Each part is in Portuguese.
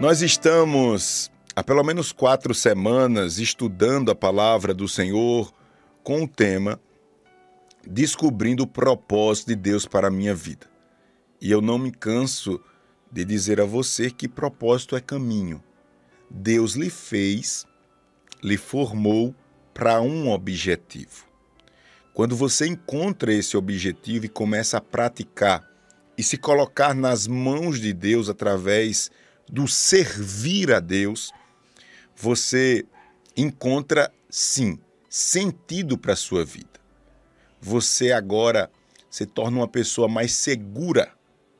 Nós estamos há pelo menos quatro semanas estudando a palavra do Senhor com o tema Descobrindo o propósito de Deus para a minha vida. E eu não me canso de dizer a você que propósito é caminho. Deus lhe fez, lhe formou para um objetivo. Quando você encontra esse objetivo e começa a praticar e se colocar nas mãos de Deus através do servir a Deus, você encontra sim sentido para a sua vida. Você agora se torna uma pessoa mais segura,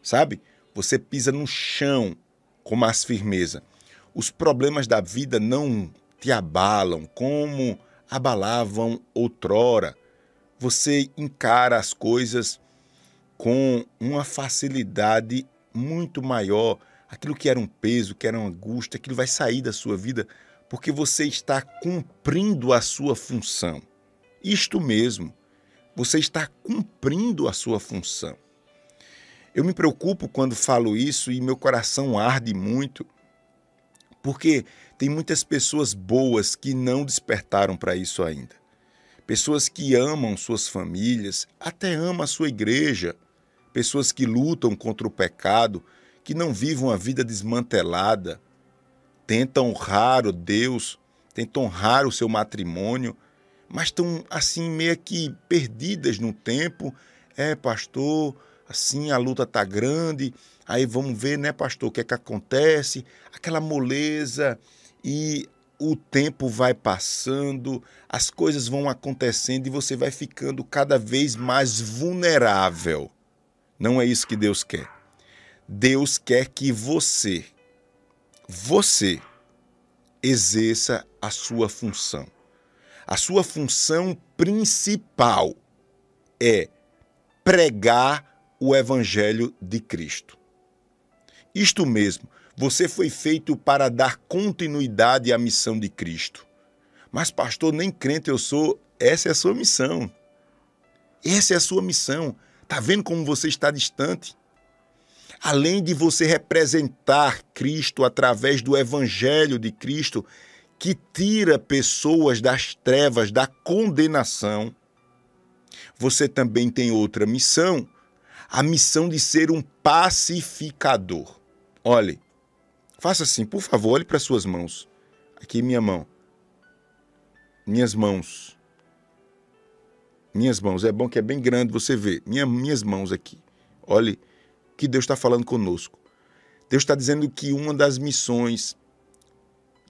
sabe? Você pisa no chão com mais firmeza. Os problemas da vida não te abalam como abalavam outrora. Você encara as coisas com uma facilidade muito maior aquilo que era um peso, que era uma angústia, aquilo vai sair da sua vida porque você está cumprindo a sua função. Isto mesmo, você está cumprindo a sua função. Eu me preocupo quando falo isso e meu coração arde muito, porque tem muitas pessoas boas que não despertaram para isso ainda. Pessoas que amam suas famílias, até amam a sua igreja, pessoas que lutam contra o pecado, que não vivem uma vida desmantelada, tentam honrar o Deus, tentam honrar o seu matrimônio, mas estão assim meio que perdidas no tempo. É, pastor, assim a luta tá grande, aí vamos ver, né, pastor, o que é que acontece, aquela moleza e o tempo vai passando, as coisas vão acontecendo e você vai ficando cada vez mais vulnerável. Não é isso que Deus quer. Deus quer que você, você, exerça a sua função. A sua função principal é pregar o Evangelho de Cristo. Isto mesmo, você foi feito para dar continuidade à missão de Cristo. Mas, pastor, nem crente eu sou, essa é a sua missão. Essa é a sua missão. Está vendo como você está distante? Além de você representar Cristo através do Evangelho de Cristo, que tira pessoas das trevas, da condenação, você também tem outra missão, a missão de ser um pacificador. Olhe, faça assim, por favor, olhe para suas mãos. Aqui minha mão. Minhas mãos. Minhas mãos. É bom que é bem grande você ver. Minha, minhas mãos aqui. Olhe que Deus está falando conosco. Deus está dizendo que uma das missões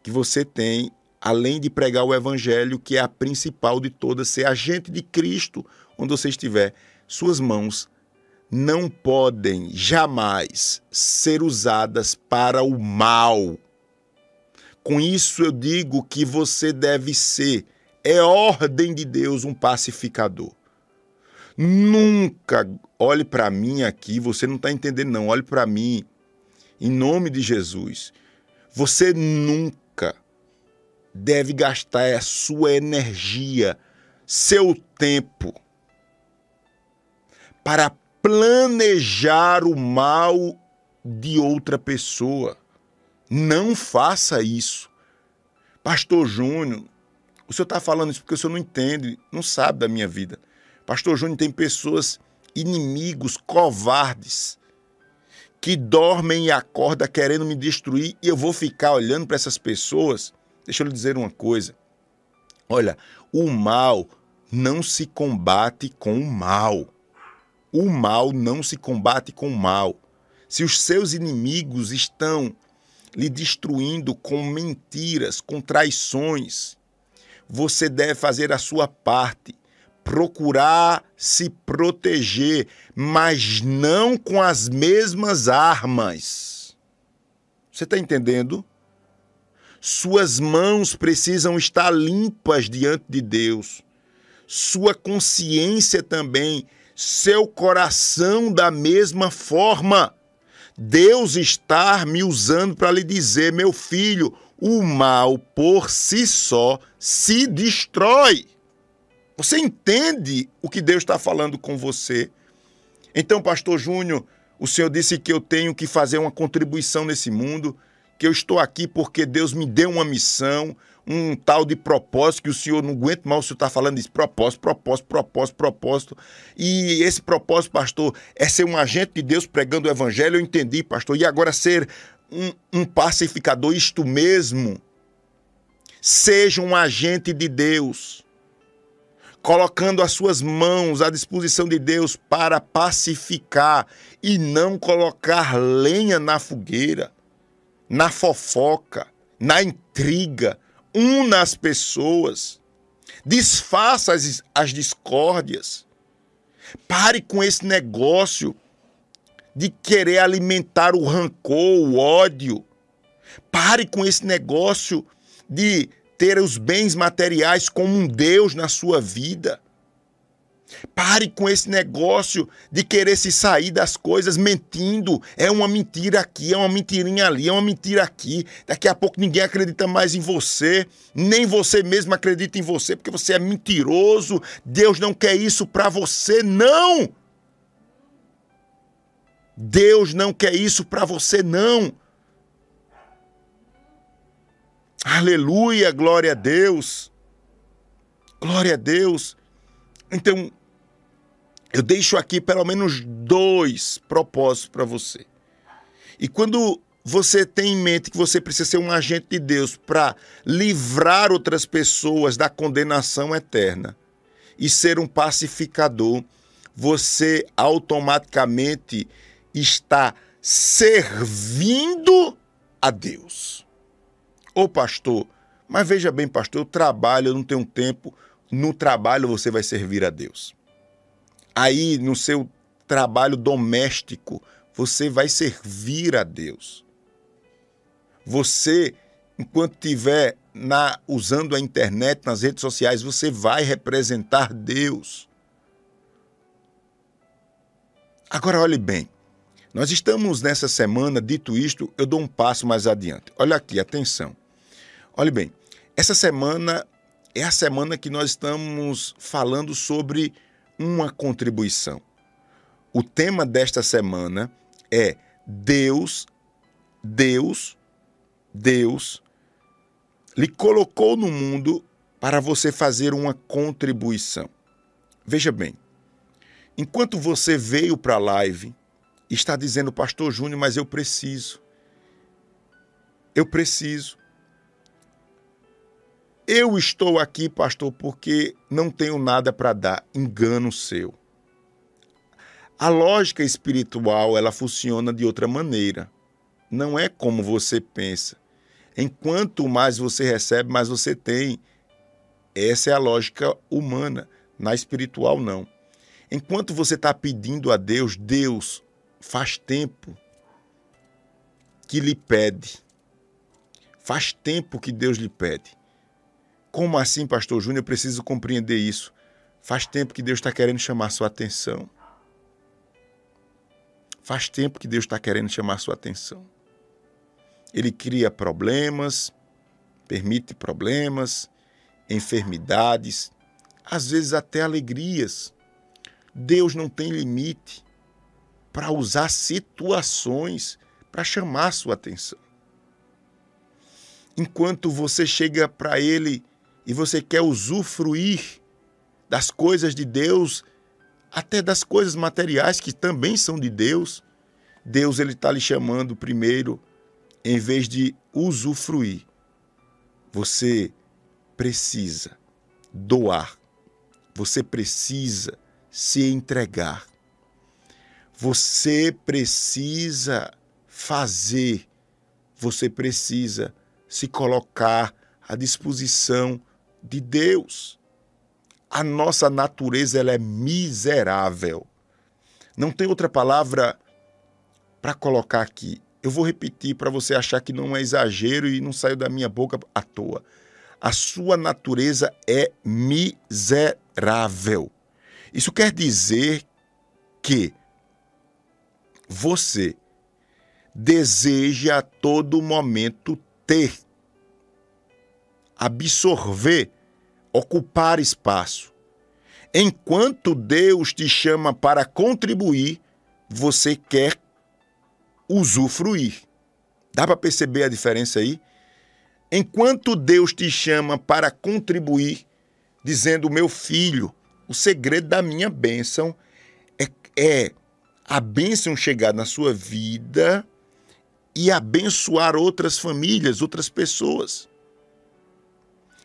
que você tem, além de pregar o evangelho, que é a principal de todas, ser agente de Cristo onde você estiver, suas mãos não podem jamais ser usadas para o mal. Com isso eu digo que você deve ser, é ordem de Deus, um pacificador. Nunca olhe para mim aqui, você não está entendendo, não. Olhe para mim, em nome de Jesus. Você nunca deve gastar a sua energia, seu tempo, para planejar o mal de outra pessoa. Não faça isso. Pastor Júnior, o senhor está falando isso porque o senhor não entende, não sabe da minha vida. Pastor Júnior, tem pessoas, inimigos, covardes, que dormem e acordam querendo me destruir e eu vou ficar olhando para essas pessoas. Deixa eu lhe dizer uma coisa. Olha, o mal não se combate com o mal. O mal não se combate com o mal. Se os seus inimigos estão lhe destruindo com mentiras, com traições, você deve fazer a sua parte procurar se proteger, mas não com as mesmas armas. Você está entendendo? Suas mãos precisam estar limpas diante de Deus. Sua consciência também, seu coração da mesma forma. Deus está me usando para lhe dizer, meu filho, o mal por si só se destrói. Você entende o que Deus está falando com você? Então, Pastor Júnior, o Senhor disse que eu tenho que fazer uma contribuição nesse mundo, que eu estou aqui porque Deus me deu uma missão, um tal de propósito que o senhor não aguenta mal, o senhor está falando disso, propósito, propósito, propósito, propósito. E esse propósito, pastor, é ser um agente de Deus pregando o evangelho, eu entendi, pastor. E agora ser um, um pacificador, isto mesmo. Seja um agente de Deus colocando as suas mãos à disposição de Deus para pacificar e não colocar lenha na fogueira, na fofoca, na intriga, una as pessoas, desfaça as, as discórdias. Pare com esse negócio de querer alimentar o rancor, o ódio. Pare com esse negócio de ter os bens materiais como um Deus na sua vida. Pare com esse negócio de querer se sair das coisas mentindo. É uma mentira aqui, é uma mentirinha ali, é uma mentira aqui. Daqui a pouco ninguém acredita mais em você, nem você mesmo acredita em você, porque você é mentiroso. Deus não quer isso para você, não. Deus não quer isso para você, não. Aleluia, glória a Deus. Glória a Deus. Então, eu deixo aqui pelo menos dois propósitos para você. E quando você tem em mente que você precisa ser um agente de Deus para livrar outras pessoas da condenação eterna e ser um pacificador, você automaticamente está servindo a Deus. Ô pastor, mas veja bem, pastor, eu trabalho, eu não tenho tempo. No trabalho você vai servir a Deus. Aí no seu trabalho doméstico, você vai servir a Deus. Você, enquanto estiver na, usando a internet, nas redes sociais, você vai representar Deus. Agora olhe bem. Nós estamos nessa semana, dito isto, eu dou um passo mais adiante. Olha aqui, atenção. Olhe bem, essa semana é a semana que nós estamos falando sobre uma contribuição. O tema desta semana é Deus, Deus, Deus lhe colocou no mundo para você fazer uma contribuição. Veja bem, enquanto você veio para a live, está dizendo, Pastor Júnior, mas eu preciso. Eu preciso. Eu estou aqui, pastor, porque não tenho nada para dar. Engano seu. A lógica espiritual, ela funciona de outra maneira. Não é como você pensa. Enquanto mais você recebe, mais você tem. Essa é a lógica humana. Na espiritual, não. Enquanto você está pedindo a Deus, Deus faz tempo que lhe pede. Faz tempo que Deus lhe pede. Como assim, pastor Júnior? Eu preciso compreender isso. Faz tempo que Deus está querendo chamar sua atenção. Faz tempo que Deus está querendo chamar sua atenção. Ele cria problemas, permite problemas, enfermidades, às vezes até alegrias. Deus não tem limite para usar situações para chamar sua atenção. Enquanto você chega para Ele e você quer usufruir das coisas de Deus, até das coisas materiais que também são de Deus, Deus ele está lhe chamando primeiro, em vez de usufruir. Você precisa doar. Você precisa se entregar. Você precisa fazer. Você precisa se colocar à disposição de Deus. A nossa natureza ela é miserável. Não tem outra palavra para colocar aqui. Eu vou repetir para você achar que não é exagero e não saiu da minha boca à toa. A sua natureza é miserável. Isso quer dizer que você deseja a todo momento ter absorver, ocupar espaço. Enquanto Deus te chama para contribuir, você quer usufruir. Dá para perceber a diferença aí? Enquanto Deus te chama para contribuir, dizendo: meu filho, o segredo da minha bênção é, é a bênção chegar na sua vida e abençoar outras famílias, outras pessoas.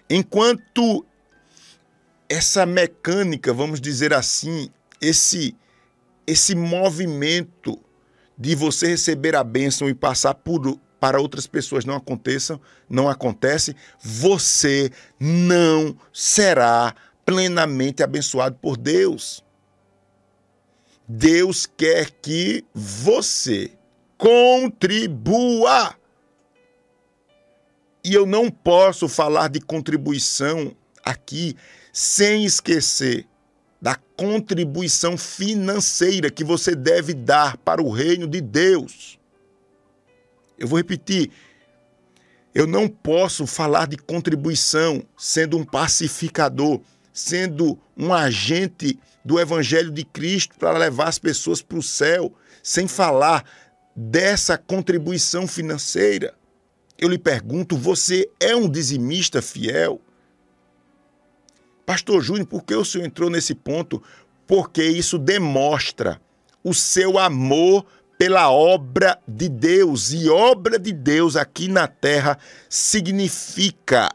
Enquanto essa mecânica, vamos dizer assim, esse esse movimento de você receber a bênção e passar por, para outras pessoas não aconteçam, não acontece, você não será plenamente abençoado por Deus. Deus quer que você contribua. E eu não posso falar de contribuição aqui sem esquecer da contribuição financeira que você deve dar para o reino de Deus. Eu vou repetir. Eu não posso falar de contribuição sendo um pacificador, sendo um agente do Evangelho de Cristo para levar as pessoas para o céu, sem falar dessa contribuição financeira. Eu lhe pergunto: você é um dizimista fiel? Pastor Júnior, por que o senhor entrou nesse ponto? Porque isso demonstra o seu amor pela obra de Deus. E obra de Deus aqui na terra significa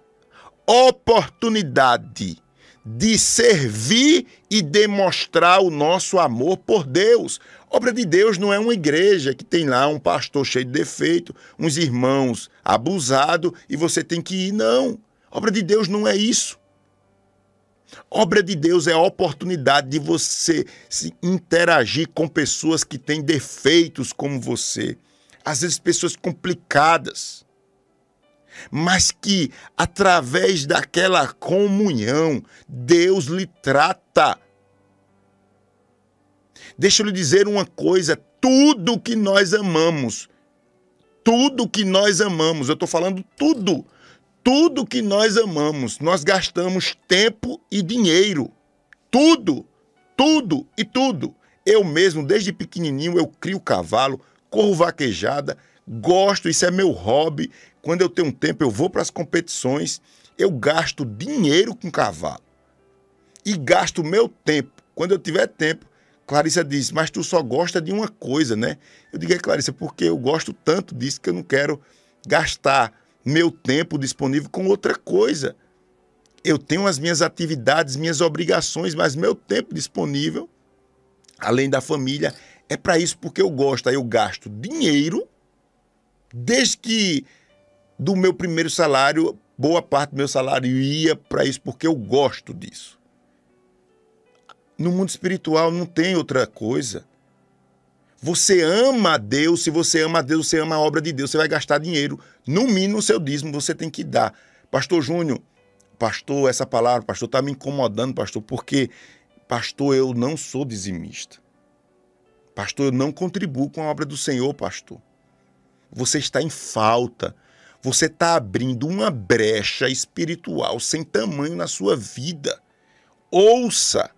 oportunidade de servir e demonstrar o nosso amor por Deus. Obra de Deus não é uma igreja que tem lá um pastor cheio de defeito, uns irmãos abusados e você tem que ir. Não. Obra de Deus não é isso. Obra de Deus é a oportunidade de você se interagir com pessoas que têm defeitos como você. Às vezes, pessoas complicadas. Mas que, através daquela comunhão, Deus lhe trata. Deixa eu lhe dizer uma coisa: tudo que nós amamos, tudo que nós amamos, eu estou falando tudo tudo que nós amamos, nós gastamos tempo e dinheiro. Tudo, tudo e tudo. Eu mesmo, desde pequenininho, eu crio cavalo, corro vaquejada, gosto, isso é meu hobby. Quando eu tenho tempo, eu vou para as competições, eu gasto dinheiro com cavalo. E gasto meu tempo. Quando eu tiver tempo, Clarissa disse, mas tu só gosta de uma coisa, né? Eu digo, é, Clarissa, porque eu gosto tanto disso que eu não quero gastar meu tempo disponível com outra coisa. Eu tenho as minhas atividades, minhas obrigações, mas meu tempo disponível, além da família, é para isso porque eu gosto. Aí eu gasto dinheiro, desde que do meu primeiro salário, boa parte do meu salário ia para isso porque eu gosto disso. No mundo espiritual não tem outra coisa. Você ama a Deus, se você ama a Deus, você ama a obra de Deus, você vai gastar dinheiro. No mínimo, o seu dízimo você tem que dar. Pastor Júnior, pastor, essa palavra, pastor, está me incomodando, pastor, porque, pastor, eu não sou dizimista. Pastor, eu não contribuo com a obra do Senhor, pastor. Você está em falta. Você está abrindo uma brecha espiritual sem tamanho na sua vida. Ouça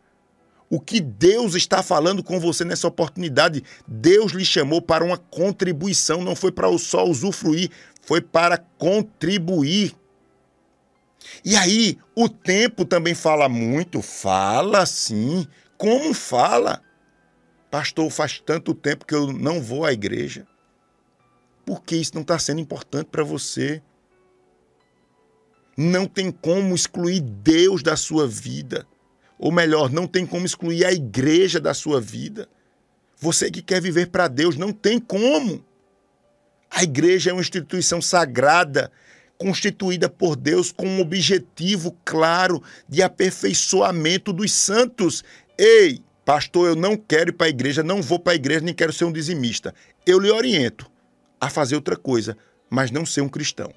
o que Deus está falando com você nessa oportunidade. Deus lhe chamou para uma contribuição, não foi para só usufruir, foi para contribuir. E aí, o tempo também fala muito, fala sim. Como fala? Pastor, faz tanto tempo que eu não vou à igreja. Por que isso não está sendo importante para você? Não tem como excluir Deus da sua vida ou melhor, não tem como excluir a igreja da sua vida. Você que quer viver para Deus, não tem como. A igreja é uma instituição sagrada, constituída por Deus com um objetivo claro de aperfeiçoamento dos santos. Ei, pastor, eu não quero ir para a igreja, não vou para a igreja, nem quero ser um dizimista. Eu lhe oriento a fazer outra coisa, mas não ser um cristão.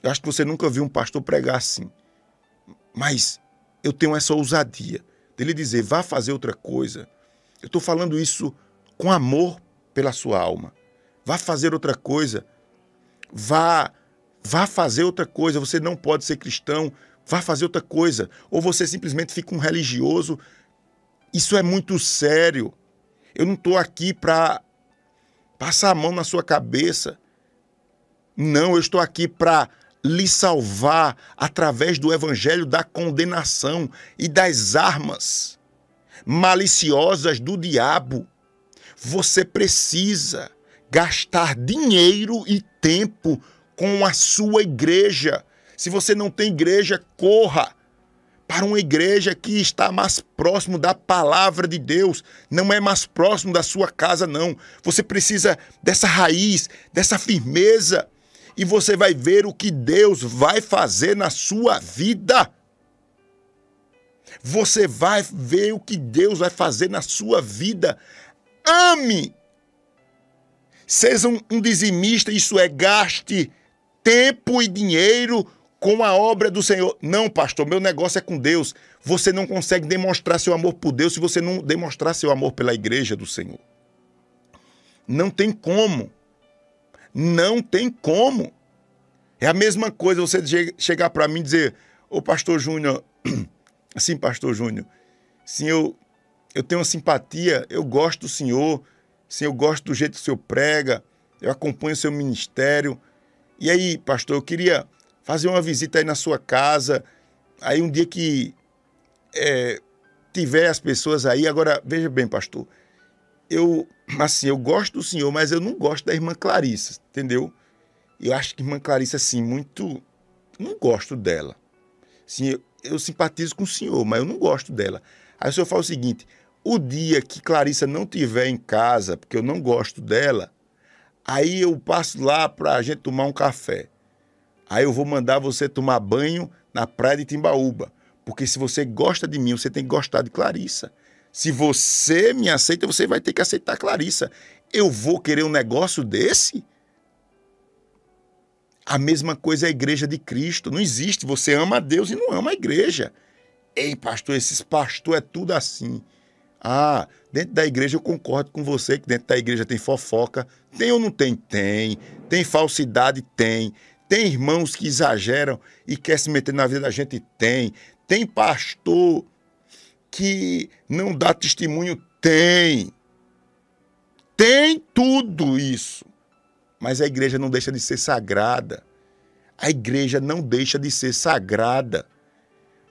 Eu acho que você nunca viu um pastor pregar assim. Mas eu tenho essa ousadia dele dizer, vá fazer outra coisa. Eu estou falando isso com amor pela sua alma. Vá fazer outra coisa. Vá, vá fazer outra coisa. Você não pode ser cristão. Vá fazer outra coisa. Ou você simplesmente fica um religioso. Isso é muito sério. Eu não estou aqui para passar a mão na sua cabeça. Não, eu estou aqui para lhe salvar através do evangelho da condenação e das armas maliciosas do diabo. Você precisa gastar dinheiro e tempo com a sua igreja. Se você não tem igreja, corra para uma igreja que está mais próximo da palavra de Deus, não é mais próximo da sua casa, não. Você precisa dessa raiz, dessa firmeza, e você vai ver o que Deus vai fazer na sua vida. Você vai ver o que Deus vai fazer na sua vida. Ame. Seja um, um dizimista, isso é, gaste tempo e dinheiro com a obra do Senhor. Não, pastor, meu negócio é com Deus. Você não consegue demonstrar seu amor por Deus se você não demonstrar seu amor pela igreja do Senhor. Não tem como. Não tem como. É a mesma coisa você chegar para mim e dizer: Ô pastor Júnior, assim, pastor Júnior, sim, eu, eu tenho uma simpatia, eu gosto do senhor, sim, eu gosto do jeito que o senhor prega, eu acompanho o seu ministério. E aí, pastor, eu queria fazer uma visita aí na sua casa. Aí um dia que é, tiver as pessoas aí, agora veja bem, pastor, eu assim, eu gosto do senhor, mas eu não gosto da irmã Clarissa, entendeu? Eu acho que irmã Clarissa assim muito não gosto dela. Sim, eu, eu simpatizo com o senhor, mas eu não gosto dela. Aí o senhor fala o seguinte: o dia que Clarissa não tiver em casa, porque eu não gosto dela, aí eu passo lá para a gente tomar um café. Aí eu vou mandar você tomar banho na praia de Timbaúba. Porque se você gosta de mim, você tem que gostar de Clarissa. Se você me aceita, você vai ter que aceitar Clarissa. Eu vou querer um negócio desse? A mesma coisa é a igreja de Cristo. Não existe. Você ama a Deus e não ama a igreja. Ei, pastor, esses pastor é tudo assim. Ah, dentro da igreja eu concordo com você que dentro da igreja tem fofoca. Tem ou não tem? Tem. Tem falsidade? Tem. Tem irmãos que exageram e quer se meter na vida da gente? Tem. Tem pastor que não dá testemunho? Tem. Tem tudo isso. Mas a igreja não deixa de ser sagrada. A igreja não deixa de ser sagrada.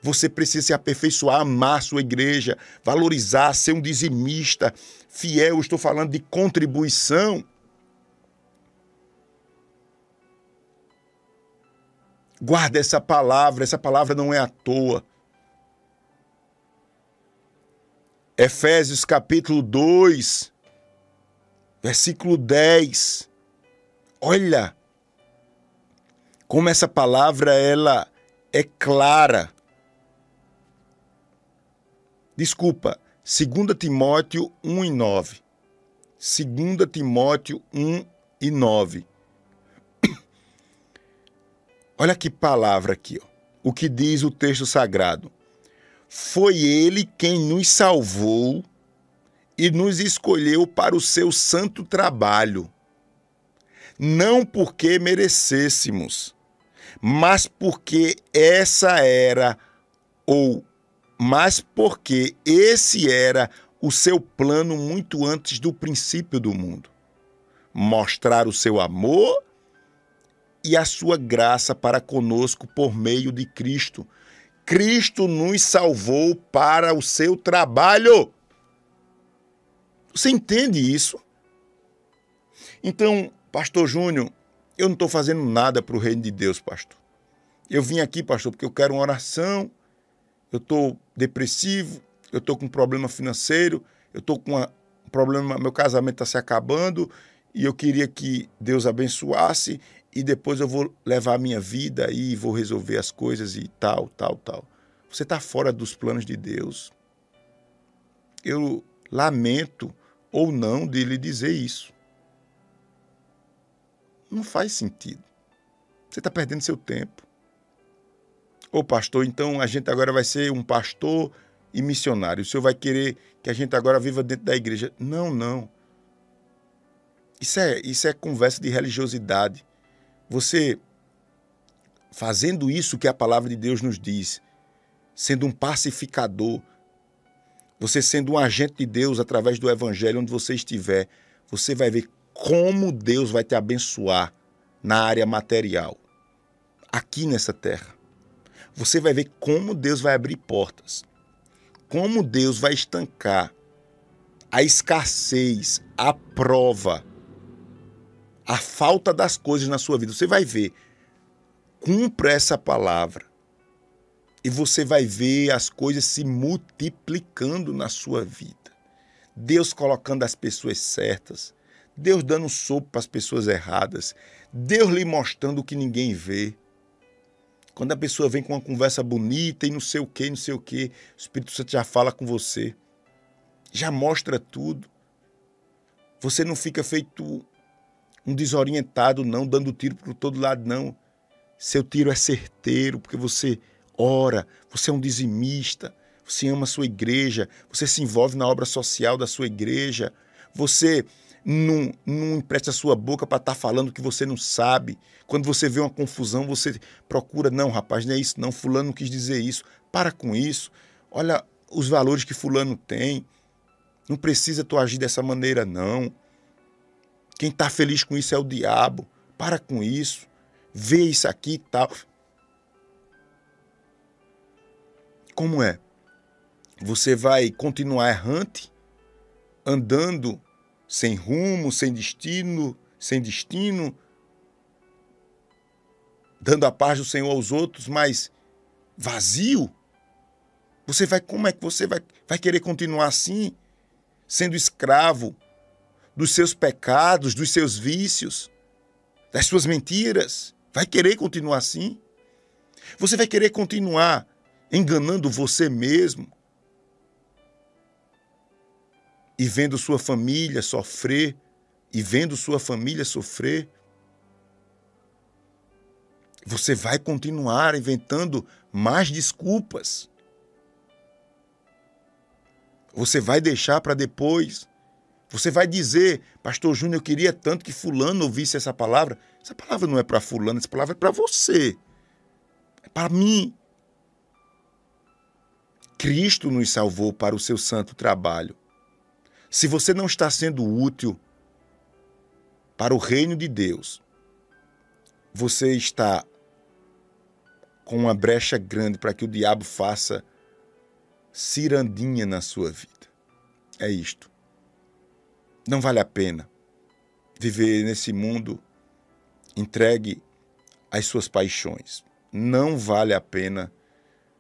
Você precisa se aperfeiçoar, amar sua igreja, valorizar, ser um dizimista fiel. estou falando de contribuição. Guarda essa palavra, essa palavra não é à toa. Efésios capítulo 2, versículo 10. Olha como essa palavra ela é clara. Desculpa, 2 Timóteo 1 e 9. 2 Timóteo 1 e 9. Olha que palavra aqui, ó. o que diz o texto sagrado. Foi ele quem nos salvou e nos escolheu para o seu santo trabalho. Não porque merecêssemos, mas porque essa era, ou mas porque esse era o seu plano muito antes do princípio do mundo. Mostrar o seu amor e a sua graça para conosco por meio de Cristo. Cristo nos salvou para o seu trabalho. Você entende isso? Então, Pastor Júnior, eu não estou fazendo nada para o reino de Deus, pastor. Eu vim aqui, pastor, porque eu quero uma oração, eu estou depressivo, eu estou com um problema financeiro, eu estou com uma, um problema, meu casamento está se acabando e eu queria que Deus abençoasse e depois eu vou levar a minha vida e vou resolver as coisas e tal, tal, tal. Você está fora dos planos de Deus. Eu lamento ou não de lhe dizer isso. Não faz sentido. Você está perdendo seu tempo. Ô pastor, então a gente agora vai ser um pastor e missionário. O senhor vai querer que a gente agora viva dentro da igreja. Não, não. Isso é, isso é conversa de religiosidade. Você fazendo isso que a palavra de Deus nos diz, sendo um pacificador, você sendo um agente de Deus através do evangelho onde você estiver, você vai ver como Deus vai te abençoar na área material, aqui nessa terra. Você vai ver como Deus vai abrir portas, como Deus vai estancar a escassez, a prova, a falta das coisas na sua vida. Você vai ver. Cumpra essa palavra. E você vai ver as coisas se multiplicando na sua vida. Deus colocando as pessoas certas, Deus dando sopa para as pessoas erradas, Deus lhe mostrando o que ninguém vê. Quando a pessoa vem com uma conversa bonita e não sei o que, não sei o que, o Espírito Santo já fala com você, já mostra tudo. Você não fica feito um desorientado, não, dando tiro por todo lado, não. Seu tiro é certeiro, porque você ora, você é um dizimista, você ama a sua igreja, você se envolve na obra social da sua igreja, você não, não empresta a sua boca para estar tá falando que você não sabe. Quando você vê uma confusão, você procura, não, rapaz, não é isso, não, fulano não quis dizer isso. Para com isso. Olha os valores que fulano tem. Não precisa tu agir dessa maneira, não. Quem está feliz com isso é o diabo. Para com isso. Vê isso aqui e tal. Como é? Você vai continuar errante, andando sem rumo, sem destino, sem destino, dando a paz do Senhor aos outros, mas vazio? Você vai como é que você vai, vai querer continuar assim, sendo escravo dos seus pecados, dos seus vícios, das suas mentiras? Vai querer continuar assim? Você vai querer continuar enganando você mesmo, e vendo sua família sofrer, e vendo sua família sofrer, você vai continuar inventando mais desculpas. Você vai deixar para depois. Você vai dizer, Pastor Júnior, eu queria tanto que Fulano ouvisse essa palavra. Essa palavra não é para Fulano, essa palavra é para você. É para mim. Cristo nos salvou para o seu santo trabalho. Se você não está sendo útil para o reino de Deus, você está com uma brecha grande para que o diabo faça cirandinha na sua vida. É isto. Não vale a pena viver nesse mundo entregue às suas paixões. Não vale a pena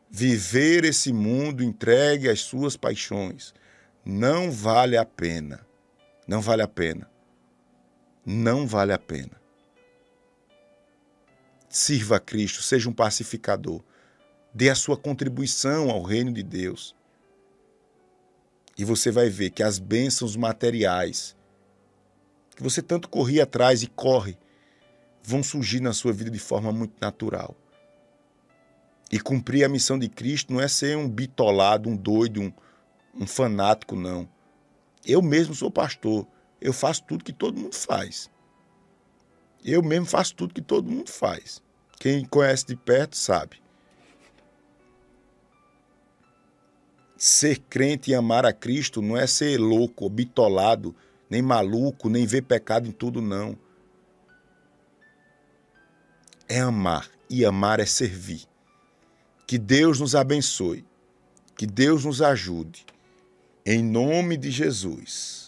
viver esse mundo entregue às suas paixões. Não vale a pena. Não vale a pena. Não vale a pena. Sirva a Cristo, seja um pacificador. Dê a sua contribuição ao reino de Deus. E você vai ver que as bênçãos materiais que você tanto corria atrás e corre vão surgir na sua vida de forma muito natural. E cumprir a missão de Cristo não é ser um bitolado, um doido, um, um fanático, não. Eu mesmo sou pastor. Eu faço tudo que todo mundo faz. Eu mesmo faço tudo que todo mundo faz. Quem conhece de perto sabe. Ser crente e amar a Cristo não é ser louco, bitolado, nem maluco, nem ver pecado em tudo, não. É amar. E amar é servir. Que Deus nos abençoe. Que Deus nos ajude em nome de Jesus.